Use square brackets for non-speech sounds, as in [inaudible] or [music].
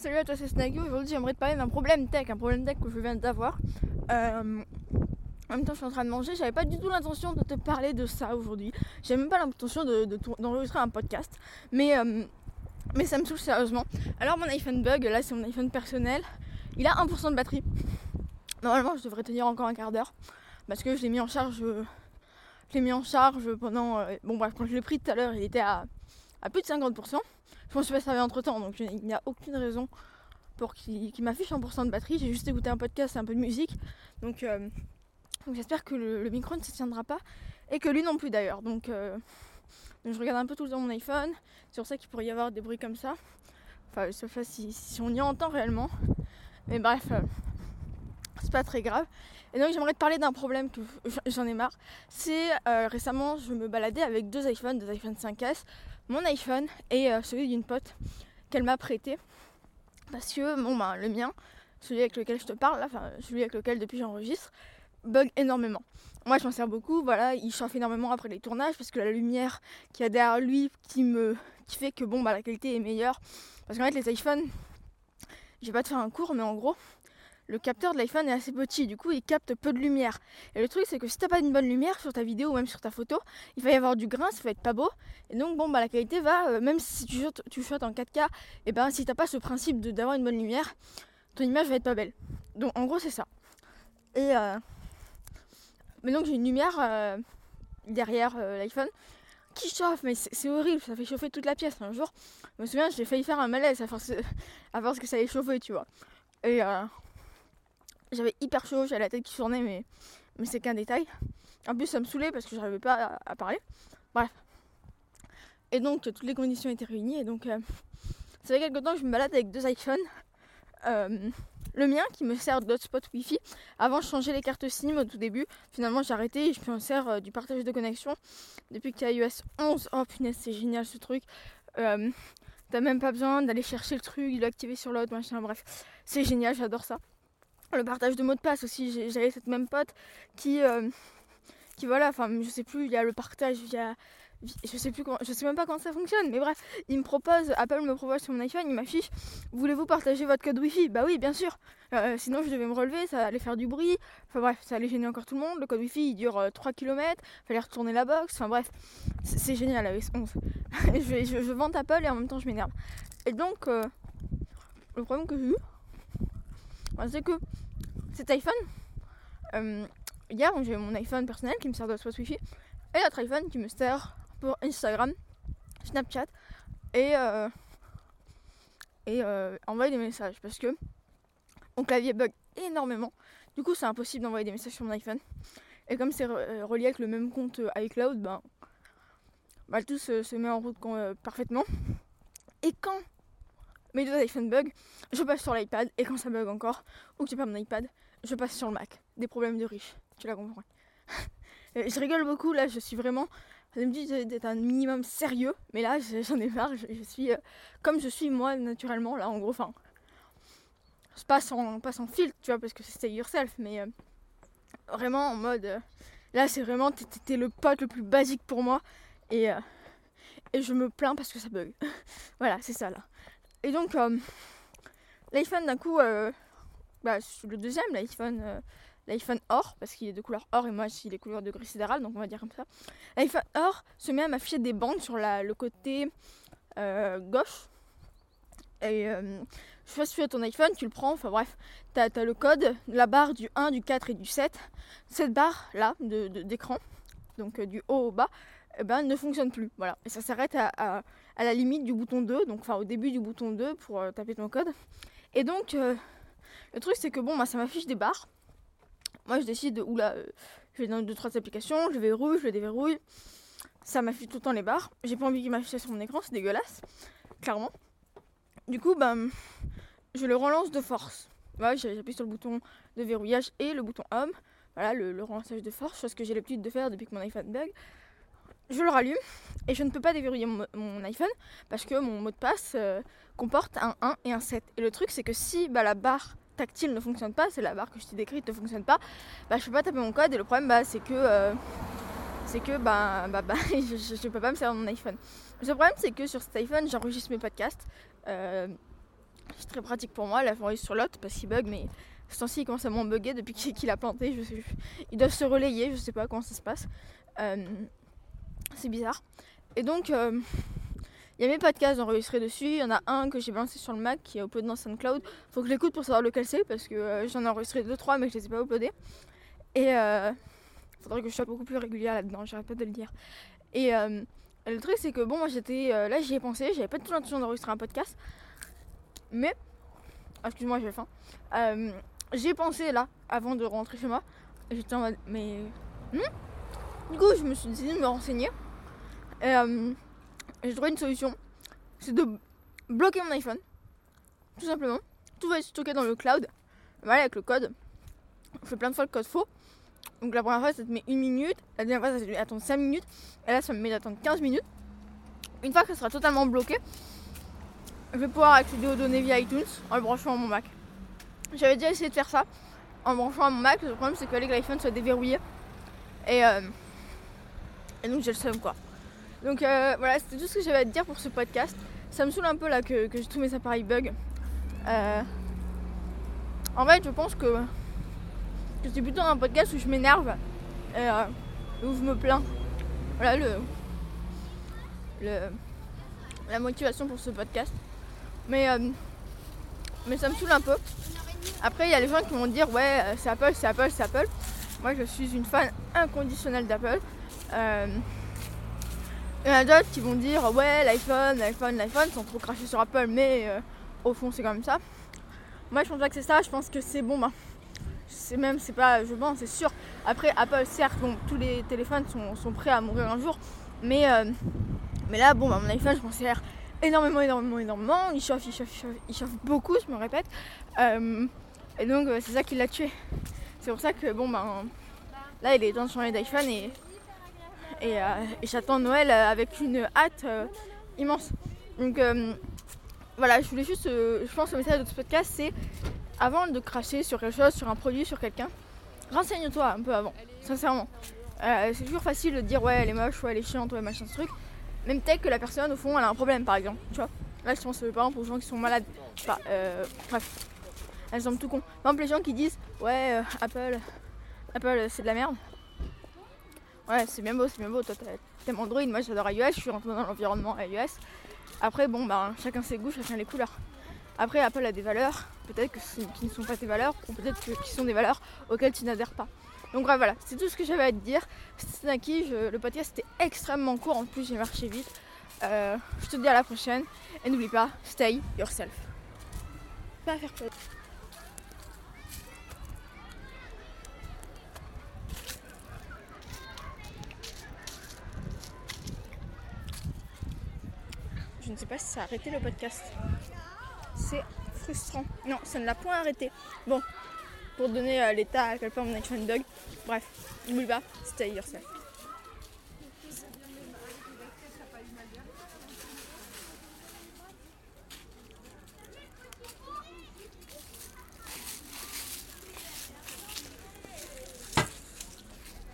Salut à toi, c'est Snaggy. Aujourd'hui, j'aimerais te parler d'un problème tech, un problème tech que je viens d'avoir. Euh, en même temps, je suis en train de manger. J'avais pas du tout l'intention de te parler de ça aujourd'hui. J'avais même pas l'intention d'enregistrer de, un podcast. Mais, euh, mais ça me touche sérieusement. Alors, mon iPhone bug, là, c'est mon iPhone personnel. Il a 1% de batterie. Normalement, je devrais tenir encore un quart d'heure. Parce que je l'ai mis en charge. Je l'ai mis en charge pendant. Euh, bon, bref, quand je l'ai pris tout à l'heure, il était à, à plus de 50%. Je m'en suis pas servi entre temps, donc il n'y a aucune raison pour qu'il m'affiche 100% de batterie. J'ai juste écouté un podcast et un peu de musique. Donc, euh, j'espère que le, micro ne se tiendra pas. Et que lui non plus d'ailleurs. Donc, euh, je regarde un peu tout le temps mon iPhone. C'est pour ça qu'il pourrait y avoir des bruits comme ça. Enfin, sauf si, si on y entend réellement. Mais bref, euh, c'est pas très grave. Et donc j'aimerais te parler d'un problème que j'en ai marre. C'est récemment je me baladais avec deux iPhones, deux iPhone 5S mon iPhone et euh, celui d'une pote qu'elle m'a prêté. Parce que bon, ben, le mien, celui avec lequel je te parle, enfin celui avec lequel depuis j'enregistre, bug énormément. Moi je m'en sers beaucoup, voilà, il chauffe énormément après les tournages parce que la lumière qu'il y a derrière lui qui me qui fait que bon bah la qualité est meilleure. Parce qu'en fait les iPhones, je vais pas te faire un cours mais en gros, le capteur de l'iPhone est assez petit, du coup il capte peu de lumière. Et le truc c'est que si t'as pas une bonne lumière sur ta vidéo ou même sur ta photo, il va y avoir du grain, ça va être pas beau. Et donc bon bah la qualité va, euh, même si tu shootes, tu en 4K, et ben si t'as pas ce principe d'avoir une bonne lumière, ton image va être pas belle. Donc en gros c'est ça. Et euh, mais donc j'ai une lumière euh, derrière l'iPhone qui chauffe, mais c'est horrible, ça fait chauffer toute la pièce. Un jour, je me souviens, j'ai failli faire un malaise à force, [laughs] à que ça allait chauffer, tu vois. Et j'avais hyper chaud, j'avais la tête qui tournait, mais, mais c'est qu'un détail. En plus, ça me saoulait parce que j'arrivais pas à, parler. Bref. Et donc, toutes les conditions étaient réunies. Et donc, euh, ça fait quelques temps que je me balade avec deux iPhones. Euh, le mien qui me sert d'hotspot Wi-Fi. Avant, je changeais les cartes SIM au tout début. Finalement, j'ai arrêté et je me sers euh, du partage de connexion depuis qu'il y a iOS 11. Oh punaise, c'est génial ce truc. T'as même pas besoin d'aller chercher le truc, de l'activer sur l'autre, machin. Bref, c'est génial, j'adore ça le partage de mots de passe aussi. J'avais cette même pote qui, euh, qui voilà, enfin, je sais plus, il y a le partage via. Je sais plus comment, je sais même pas comment ça fonctionne, mais bref, il me propose, Apple me propose sur mon iPhone, il m'affiche, voulez-vous partager votre code Wi-Fi? Bah oui, bien sûr. Euh, sinon, je devais me relever, ça allait faire du bruit. Enfin bref, ça allait gêner encore tout le monde. Le code Wi-Fi, il dure 3 km, fallait retourner la box. Enfin bref, c'est génial avec 11. [laughs] je, je, je, vante Apple et en même temps, je m'énerve. Et donc, euh, le problème que j'ai eu, c'est que cet iPhone, euh, hier j'ai mon iPhone personnel qui me sert de hotspot Wi-Fi et l'autre iPhone qui me sert pour Instagram, Snapchat et, euh, et euh, envoyer des messages parce que mon clavier bug énormément. Du coup, c'est impossible d'envoyer des messages sur mon iPhone. Et comme c'est relié avec le même compte iCloud, ben, ben tout se, met en route parfaitement. Et quand deux iPhone bug, je passe sur l'iPad et quand ça bug encore, ou que j'ai pas mon iPad, je passe sur le Mac. Des problèmes de riches, tu l'as compris. [laughs] je rigole beaucoup là, je suis vraiment. Je me dis d'être un minimum sérieux, mais là j'en ai marre, je, suis euh, comme je suis moi naturellement là en gros. Enfin, je passe en, passe en filtre, tu vois, parce que stay yourself, mais euh, vraiment en mode. Euh, là c'est vraiment, t'es le pote le plus basique pour moi et, et je me plains parce que ça bug. [laughs] voilà, c'est ça là. Et donc, euh, l'iPhone, d'un coup, euh, bah, le deuxième, l'iPhone euh, l'iPhone or, parce qu'il est de couleur or et moi j'ai les couleurs de gris sidéral, donc on va dire comme ça. L'iPhone or se met à m'afficher des bandes sur la, le côté gauche. Et je sais pas si tu as ton iPhone, tu le prends, enfin bref, tu as, le code, la barre du 1, du 4 et du 7. Cette barre là d'écran, de, donc du haut au bas, eh ben, ne fonctionne plus. Voilà. Et ça s'arrête à, à, la limite du bouton 2, donc enfin au début du bouton 2 pour euh, taper ton code. Et donc, euh, le truc c'est que bon, bah, ça m'affiche des barres. Moi je décide, de, oula, euh, je vais dans 2-3 applications, je verrouille, je le déverrouille. Ça m'affiche tout le temps les barres. J'ai pas envie qu'il m'affiche sur mon écran, c'est dégueulasse, clairement. Du coup, ben, je le relance de force. Voilà, j'appuie sur le bouton de verrouillage et le bouton Home. Voilà, le, le relançage de force, chose que j'ai l'habitude de faire depuis que mon iPhone bug je le rallume et je ne peux pas déverrouiller mon, iPhone parce que mon mot de passe euh, comporte un 1 et un 7. Et le truc, c'est que si bah, la barre tactile ne fonctionne pas, c'est la barre que je t'ai décrite ne fonctionne pas, bah, je peux pas taper mon code et le problème, bah, c'est que, euh, bah, bah, [laughs] je ne peux pas me servir mon iPhone. Le problème, c'est que sur cet iPhone, j'enregistre mes podcasts. Euh, c'est très pratique pour moi, la forêt sur l'autre parce qu'il bug, mais ce temps-ci il commence à moins bugger depuis qu'il a planté. Ils doivent se relayer, je sais pas comment ça se passe. C'est bizarre. Et donc, euh, il y a mes podcasts enregistrés dessus. Il y en a un que j'ai balancé sur le Mac qui est uploadé dans SoundCloud. Faut que je l'écoute pour savoir lequel c'est parce que euh, j'en ai enregistré 2-3 mais je les ai pas uploadés. Et il faudrait que je sois beaucoup plus régulière là-dedans, j'arrête pas de le dire. Et le truc c'est que bon, moi j'étais là, j'y ai pensé, j'avais pas du tout l'intention d'enregistrer un podcast. Mais, excuse-moi, j'ai faim. j'ai pensé là, avant de rentrer chez moi. J'étais en mode, mais. Hmm? Du coup, je me suis décidé de me renseigner. Et euh, j'ai trouvé une solution. C'est de bloquer mon iPhone. Tout simplement. Tout va être stocké dans le cloud. Voilà, avec le code. On fait plein de fois le code faux. Donc la première fois, ça te met une minute. La deuxième fois, ça te met d'attendre 5 minutes. Et là, ça me met d'attendre 15 minutes. Une fois que ça sera totalement bloqué, je vais pouvoir accéder aux données via iTunes en le branchant à mon Mac. J'avais déjà essayé de faire ça en branchant à mon Mac. Le problème, c'est que l'iPhone soit déverrouillé. Et euh, et donc j'ai le seum quoi. Donc euh, voilà, c'était tout ce que j'avais à te dire pour ce podcast. Ça me saoule un peu là que, que tous mes appareils bug. Euh, en fait, je pense que, c'est plutôt un podcast où je m'énerve et euh, où je me plains. Voilà le, le, la motivation pour ce podcast. Mais, mais ça me saoule un peu. Après, il y a les gens qui vont dire ouais, c'est Apple, c'est Apple, c'est Apple. Moi, je suis une fan inconditionnelle d'Apple. Euh, il y en a d'autres qui vont dire ouais l'iPhone, l'iPhone, l'iPhone sans trop cracher sur Apple mais euh, au fond c'est quand même ça. Moi je pense pas que c'est ça, je pense que c'est bon bah c'est même c'est pas je pense c'est sûr. Après Apple certes bon tous les téléphones sont, prêts à mourir un jour mais euh, mais là bon bah, mon iPhone je pense qu'il énormément énormément énormément il chauffe il chauffe il chauffe, il chauffe beaucoup je me répète et donc c'est ça qui l'a tué. C'est pour ça que bon bah là il est temps de changer d'iPhone et et, euh, j'attends Noël euh, avec une hâte euh, immense. Donc voilà, je voulais juste, je pense que le message de ce podcast, c'est avant de cracher sur quelque chose, sur un produit, sur quelqu'un, renseigne-toi un peu avant, sincèrement. c'est toujours facile de dire ouais elle est moche, ouais elle est chiante, ouais machin ce truc. Même peut-être que la personne au fond elle a un problème par exemple, tu vois. Là je pense par exemple aux gens qui sont malades. Enfin, bref, elles semblent tout con. Par exemple les gens qui disent ouais Apple, Apple c'est de la merde. Ouais, c'est bien beau, c'est bien beau. Toi, t'aimes Android, moi j'adore iOS, je suis rentrée dans l'environnement iOS. Après, bon, bah, chacun ses goûts, chacun les couleurs. Après, Apple a des valeurs, peut-être qui ne sont pas tes valeurs, ou peut-être qui sont des valeurs auxquelles tu n'adhères pas. Donc voilà, c'est tout ce que j'avais à te dire. C'était Naki, je, le podcast était extrêmement court, en plus j'ai marché vite. Euh, je te dis à la prochaine, et n'oublie pas, stay yourself. Pas faire peur. Ne sais pas si ça a arrêté le podcast. C'est frustrant. Non, ça ne l'a point arrêté. Bon, pour donner l'état à quel point mon iPhone bug. Bref, n'oublie pas, stay yourself.